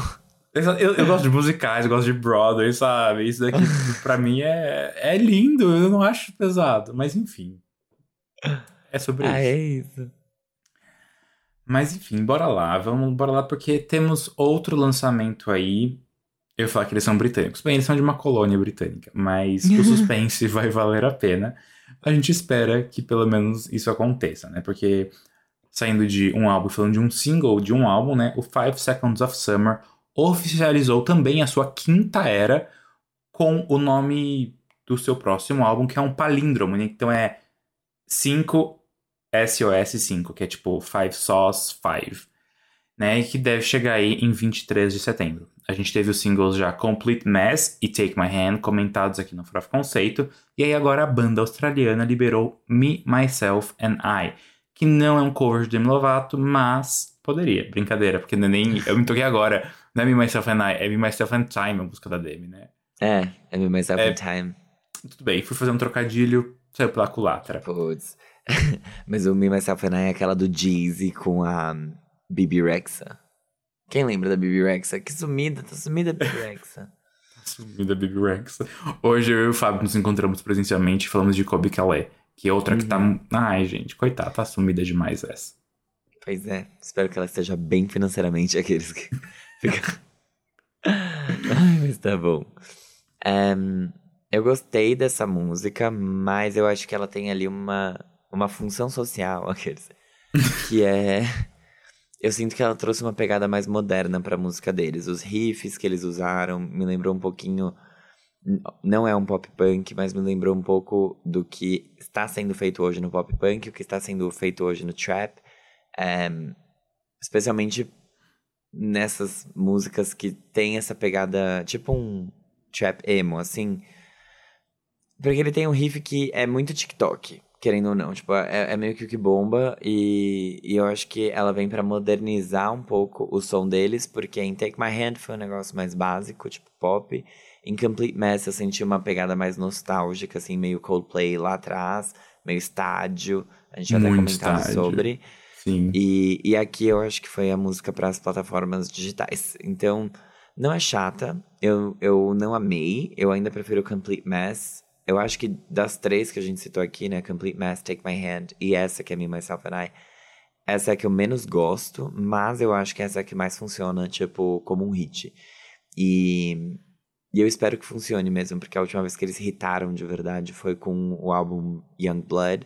Speaker 1: Eu, eu- eu gosto de musicais, eu gosto de Broadway, sabe? Isso daqui, pra mim, é, é lindo. Eu não acho pesado. Mas, enfim. É sobre
Speaker 2: Ah,
Speaker 1: isso.
Speaker 2: é isso.
Speaker 1: Mas, enfim, bora lá. Vamos, bora lá, porque temos outro lançamento aí. Eu falar que eles são britânicos. Bem, eles são de uma colônia britânica. Mas o suspense vai valer a pena. A gente espera que pelo menos isso aconteça, né? Porque saindo de um álbum, falando de um single de um álbum, né? O Five Seconds of Summer oficializou também a sua quinta era com o nome do seu próximo álbum, que é um palíndromo, né? Então é 5 SOS 5, que é tipo Five Sauce 5, né? E que deve chegar aí em 23 de setembro. A gente teve os singles já Complete Mess e Take My Hand comentados aqui no Farofa Conceito, e aí agora a banda australiana liberou Me, Myself and I, que não é um cover de Demi Lovato, mas poderia, brincadeira, porque não é nem eu me toquei agora, não é Me, Myself and I, é Me, Myself and Time, a música da Demi, né?
Speaker 2: É, é Me Myself
Speaker 1: É.
Speaker 2: in Time.
Speaker 1: Tudo bem, fui fazer um trocadilho, saiu pela culatra.
Speaker 2: Putz. Mas o Me Myself and I é aquela do Jeezy com a Bibi Rexa. Quem lembra da Bibi Rexa? Que sumida, tá sumida a Bibi Rexa.
Speaker 1: Sumida Baby Rex. Hoje eu e o Fábio nos encontramos presencialmente e falamos de Kobe Calais, que é outra que tá. Ai, gente, coitada, tá sumida demais essa.
Speaker 2: Pois é, espero que ela esteja bem financeiramente, aqueles que ficam... Ai, mas tá bom. Um, eu gostei dessa música, mas eu acho que ela tem ali uma, uma função social, aqueles. Que é. Eu sinto que ela trouxe uma pegada mais moderna pra música deles. Os riffs que eles usaram me lembrou um pouquinho. Não é um pop punk, mas me lembrou um pouco do que está sendo feito hoje no pop punk, o que está sendo feito hoje no trap. Um, especialmente nessas músicas que tem essa pegada, tipo um trap emo, assim. Porque ele tem um riff que é muito TikTok, querendo ou não. Tipo, é, é meio que o que bomba. E, e eu acho que ela vem para modernizar um pouco o som deles, porque em Take My Hand foi um negócio mais básico, tipo pop. Em Complete Mess eu senti uma pegada mais nostálgica, assim, meio Coldplay lá atrás, meio estádio. A gente até comentava sobre.
Speaker 1: Sim.
Speaker 2: E, e aqui eu acho que foi a música para as plataformas digitais. Então, não é chata. Eu, eu não amei. Eu ainda prefiro Complete Mess. Eu acho que das três que a gente citou aqui, né? Complete Mess, Take My Hand e essa que é Me, Myself and I. Essa é a que eu menos gosto, mas eu acho que essa é a que mais funciona, tipo, como um hit. E, e eu espero que funcione mesmo, porque a última vez que eles hitaram de verdade foi com o álbum Young Blood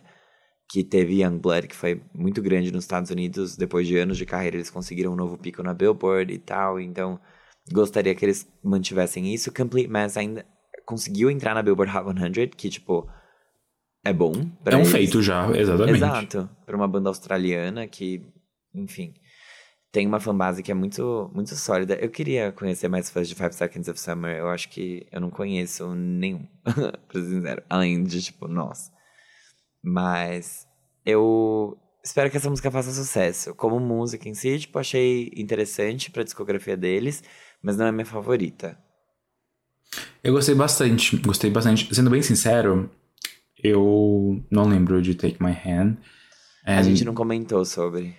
Speaker 2: que teve Youngblood, que foi muito grande nos Estados Unidos. Depois de anos de carreira, eles conseguiram um novo pico na Billboard e tal. Então, gostaria que eles mantivessem isso. Complete Mess ainda conseguiu entrar na Billboard Hot 100, que, tipo, é bom.
Speaker 1: é um eles. feito já, exatamente.
Speaker 2: Exato. Pra uma banda australiana que, enfim, tem uma fanbase que é muito, muito sólida. Eu queria conhecer mais fãs de Five Seconds of Summer. Eu acho que eu não conheço nenhum, pra ser sincero. Além de, tipo, nós. Mas eu espero que essa música faça sucesso. Como música em si, tipo, achei interessante pra discografia deles, mas não é minha favorita.
Speaker 1: Eu gostei bastante, gostei bastante. Sendo bem sincero, eu não lembro de Take My Hand.
Speaker 2: A gente não comentou sobre.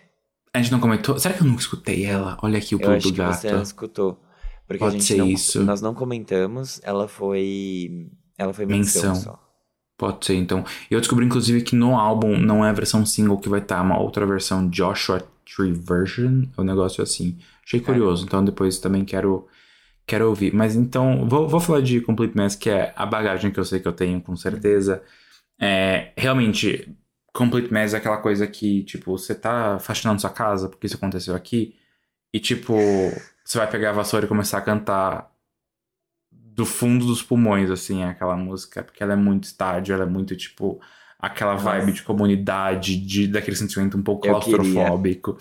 Speaker 1: A gente não comentou? Será que eu nunca escutei ela? Olha aqui o pulo do gato.
Speaker 2: você não escutou. Porque Pode a gente ser não, isso. nós não comentamos, ela foi. Ela foi menção, menção. só.
Speaker 1: Pode ser, então. Eu descobri, inclusive, que no álbum não é a versão single que vai estar, tá, uma outra versão Joshua Tree Version, um negócio assim. Achei curioso, então depois também quero, quero ouvir. Mas então, vou, vou falar de Complete Mess, que é a bagagem que eu sei que eu tenho, com certeza. É, realmente, Complete Mess é aquela coisa que, tipo, você tá faxinando sua casa, porque isso aconteceu aqui, e, tipo, você vai pegar a vassoura e começar a cantar do fundo dos pulmões, assim, aquela música, porque ela é muito estádio, ela é muito, tipo, aquela vibe de comunidade, de, daquele sentimento um pouco claustrofóbico.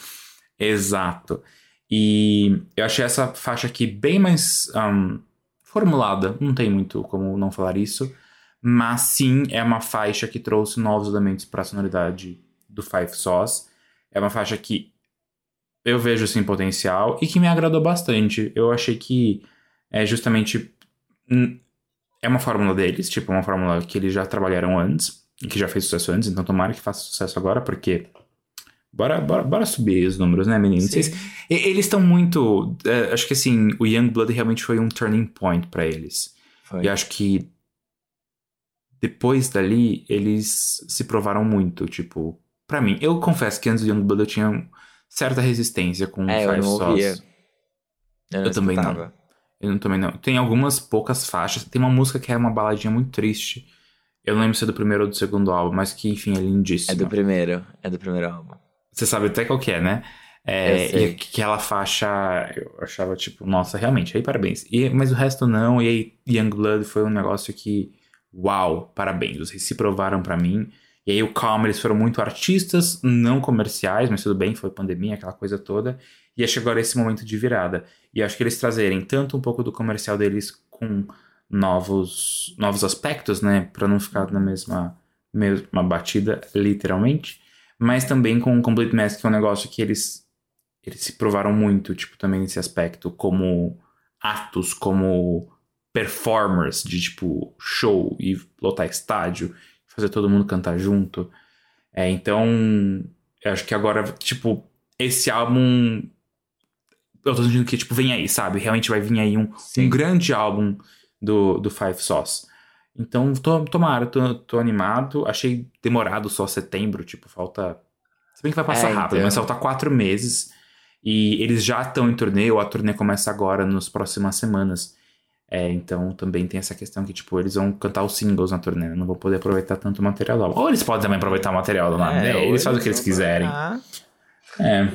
Speaker 1: Exato. E eu achei essa faixa aqui bem mais um, formulada, não tem muito como não falar isso, mas sim é uma faixa que trouxe novos elementos para a sonoridade do Five Sauce. É uma faixa que eu vejo sim potencial e que me agradou bastante. Eu achei que é justamente é uma fórmula deles, tipo, uma fórmula que eles já trabalharam antes e que já fez sucesso antes, então tomara que faça sucesso agora, porque. Bora, bora, bora subir os números, né, meninos? Vocês, eles estão muito. É, acho que assim, o Young Blood realmente foi um turning point para eles. Foi. E acho que depois dali, eles se provaram muito, tipo, para mim. Eu confesso que antes do Young Blood eu tinha certa resistência com
Speaker 2: é, Five Sauce.
Speaker 1: Eu, eu também não. Eu não, também não. Tem algumas poucas faixas. Tem uma música que é uma baladinha muito triste. Eu não lembro se é do primeiro ou do segundo álbum, mas que, enfim, é lindíssima.
Speaker 2: É do primeiro. É do primeiro álbum.
Speaker 1: Você sabe até qual que é, né? É, e aquela faixa, eu achava tipo, nossa, realmente, aí parabéns. E, mas o resto não, e aí Young Blood foi um negócio que, uau, parabéns, vocês se provaram para mim. E aí o Calm, eles foram muito artistas, não comerciais, mas tudo bem, foi pandemia, aquela coisa toda. E acho agora esse momento de virada. E acho que eles trazerem tanto um pouco do comercial deles com novos, novos aspectos, né? Pra não ficar na mesma, mesma batida, literalmente. Mas também com o Complete Mask, que é um negócio que eles, eles se provaram muito, tipo, também nesse aspecto, como atos, como performers de, tipo, show e lotar estádio, fazer todo mundo cantar junto. É, então, eu acho que agora, tipo, esse álbum eu tô sentindo que, tipo, vem aí, sabe? Realmente vai vir aí um, um grande álbum do, do Five Sauce. Então, tô, tomara, tô, tô animado. Achei demorado só setembro, tipo, falta Se bem que vai passar
Speaker 2: É,
Speaker 1: rápido,
Speaker 2: então.
Speaker 1: mas falta quatro meses. E eles já estão em turnê, ou a turnê começa agora, nas próximas semanas. É, então também tem essa questão que, tipo, eles vão cantar os singles na turnê, né? não vão poder aproveitar tanto o material álbum. Ou eles podem também aproveitar o material do álbum, né?
Speaker 2: É,
Speaker 1: Eles fazem o que eles quiserem. É.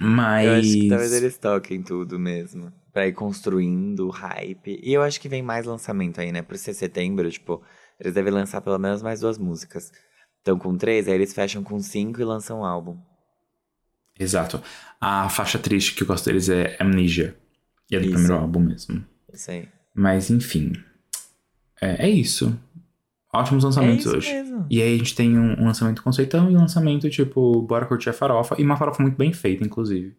Speaker 1: Mas.
Speaker 2: Eu acho que talvez eles toquem tudo mesmo. Pra ir construindo hype. E eu acho que vem mais lançamento aí, né? Por ser setembro, tipo, eles devem lançar pelo menos mais duas músicas. Então, com três, aí eles fecham com cinco e lançam um álbum.
Speaker 1: Exato. A faixa triste que eu gosto deles é Amnesia. E é do
Speaker 2: Isso.
Speaker 1: primeiro álbum mesmo.
Speaker 2: Isso aí.
Speaker 1: Mas enfim. É, é isso. Ótimos lançamentos
Speaker 2: é
Speaker 1: hoje.
Speaker 2: mesmo.
Speaker 1: E aí a gente tem um, um lançamento conceitão e um lançamento tipo, bora curtir a farofa. E uma farofa muito bem feita, inclusive.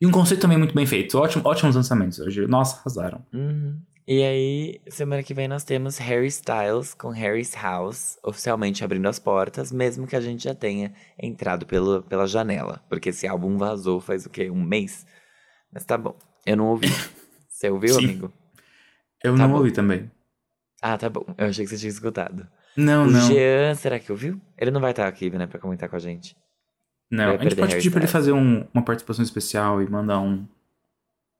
Speaker 1: E um conceito também muito bem feito. Ótimo, ótimos lançamentos hoje. Nossa, arrasaram.
Speaker 2: Uhum. E aí, semana que vem nós temos Harry Styles com Harry's House oficialmente abrindo as portas, mesmo que a gente já tenha entrado pelo, pela janela. Porque esse álbum vazou faz o quê? Um mês? Mas tá bom. Eu não ouvi. Você ouviu,
Speaker 1: Sim.
Speaker 2: amigo?
Speaker 1: Eu
Speaker 2: Tá
Speaker 1: não
Speaker 2: bom.
Speaker 1: ouvi também.
Speaker 2: Ah, tá bom. Eu achei que você tinha escutado.
Speaker 1: Não,
Speaker 2: o
Speaker 1: não.
Speaker 2: Jean, será que ouviu? Ele não vai estar aqui, né, pra comentar com a gente.
Speaker 1: Não, a gente pode pedir pra ele fazer um- uma participação especial e mandar um,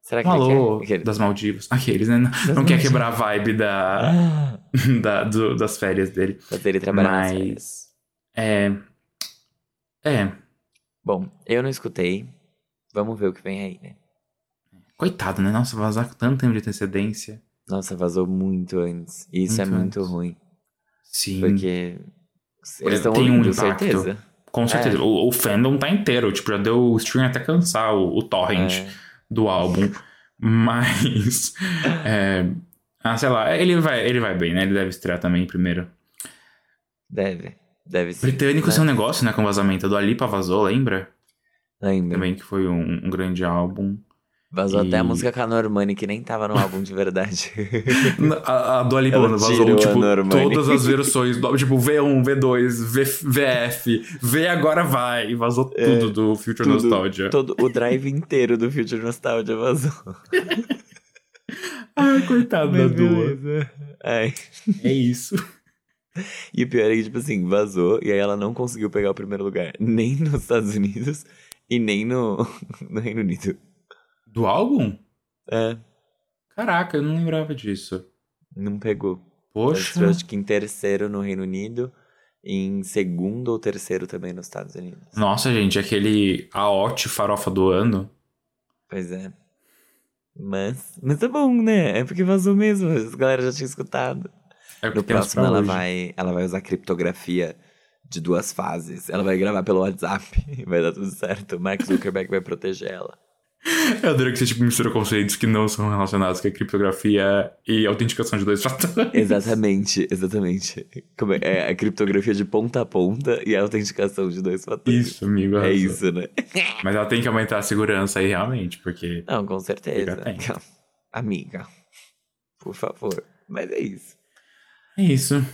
Speaker 2: Será que
Speaker 1: um alô
Speaker 2: quer?
Speaker 1: Das Maldivas. Aqueles, né? Não, não quer quebrar a vibe da, da- do- das férias dele.
Speaker 2: fazer ele trabalhar nas férias.
Speaker 1: Mas. É. É.
Speaker 2: Bom, eu não escutei. Vamos ver o que vem aí, né?
Speaker 1: Coitado, né? Nossa, vazar com tanto tempo de antecedência.
Speaker 2: Nossa, vazou muito antes. E isso é
Speaker 1: Muito
Speaker 2: muito
Speaker 1: antes.
Speaker 2: ruim.
Speaker 1: Sim.
Speaker 2: Porque eles estão
Speaker 1: Tem um
Speaker 2: ouvindo,
Speaker 1: impacto.
Speaker 2: certeza.
Speaker 1: Com certeza.
Speaker 2: É.
Speaker 1: O, o fandom tá inteiro. Tipo, já deu o stream até cansar o, o torrent
Speaker 2: É.
Speaker 1: do álbum. Mas. é, ah, sei lá. Ele vai, ele vai bem, né? Ele deve estrear também primeiro.
Speaker 2: Deve. Deve ser.
Speaker 1: Britânico
Speaker 2: né?
Speaker 1: é um negócio, né? Com vazamento. Do Alipa vazou, lembra?
Speaker 2: Lembra.
Speaker 1: Também que foi um, um grande álbum.
Speaker 2: Vazou até a
Speaker 1: E-
Speaker 2: música com a Normani, que nem tava no álbum de verdade.
Speaker 1: A, a
Speaker 2: Ela
Speaker 1: mano, vazou, tipo, todas as versões, do- tipo, V1, V2, v, VF, V agora vai, e vazou tudo do Future
Speaker 2: Tudo.
Speaker 1: Nostalgia.
Speaker 2: Todo o drive inteiro do Future Nostalgia vazou.
Speaker 1: Ai, coitado da Dua.
Speaker 2: beleza. Ai.
Speaker 1: É isso.
Speaker 2: E o pior é que, tipo assim, vazou e aí ela não conseguiu pegar o primeiro lugar. Nem nos Estados Unidos e nem no, no Reino Unido.
Speaker 1: Do álbum?
Speaker 2: É,
Speaker 1: Caraca, eu não lembrava disso.
Speaker 2: não pegou.
Speaker 1: Poxa.
Speaker 2: estreou, acho que em terceiro no Reino Unido em segundo ou terceiro também nos Estados Unidos.
Speaker 1: Nossa, gente, aquele AOT farofa do ano.
Speaker 2: Pois é. Mas, mas tá bom, né? É porque vazou mesmo. A galera já tinha escutado.
Speaker 1: É
Speaker 2: No próximo ela
Speaker 1: hoje.
Speaker 2: vai, ela vai usar criptografia de duas fases. Ela vai gravar pelo WhatsApp. Vai dar tudo certo. O Mark Zuckerberg vai proteger ela.
Speaker 1: Eu adoro que você tipo, mistura conceitos que não são relacionados com a criptografia e autenticação de dois fatores.
Speaker 2: Exatamente, exatamente. Como é, é a criptografia de ponta a ponta e a autenticação de dois fatores.
Speaker 1: Isso, amigo.
Speaker 2: É
Speaker 1: arrasou.
Speaker 2: isso, né?
Speaker 1: Mas ela tem que aumentar a segurança aí, realmente, porque.
Speaker 2: Não, com certeza. Amiga, por favor. Mas é isso.
Speaker 1: É isso.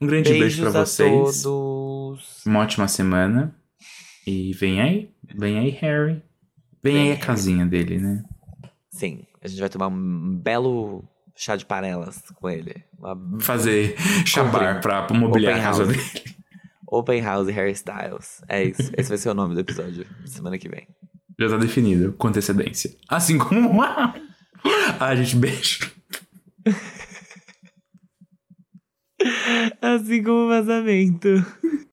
Speaker 1: Um grande beijo
Speaker 2: Beijos
Speaker 1: pra
Speaker 2: a
Speaker 1: vocês.
Speaker 2: todos.
Speaker 1: Uma ótima semana. E vem aí. Vem aí, Harry. Vem, aí a
Speaker 2: Harry.
Speaker 1: casinha dele, né?
Speaker 2: Sim, a gente vai tomar um belo chá de panelas com ele. Uma
Speaker 1: Fazer chabar pra mobiliar a casa dele.
Speaker 2: Open House Hairstyles. É isso. Esse vai ser o nome do episódio semana que vem.
Speaker 1: Já tá definido, com antecedência. Assim como uma. Ah, gente, beijo.
Speaker 2: Assim como o vazamento.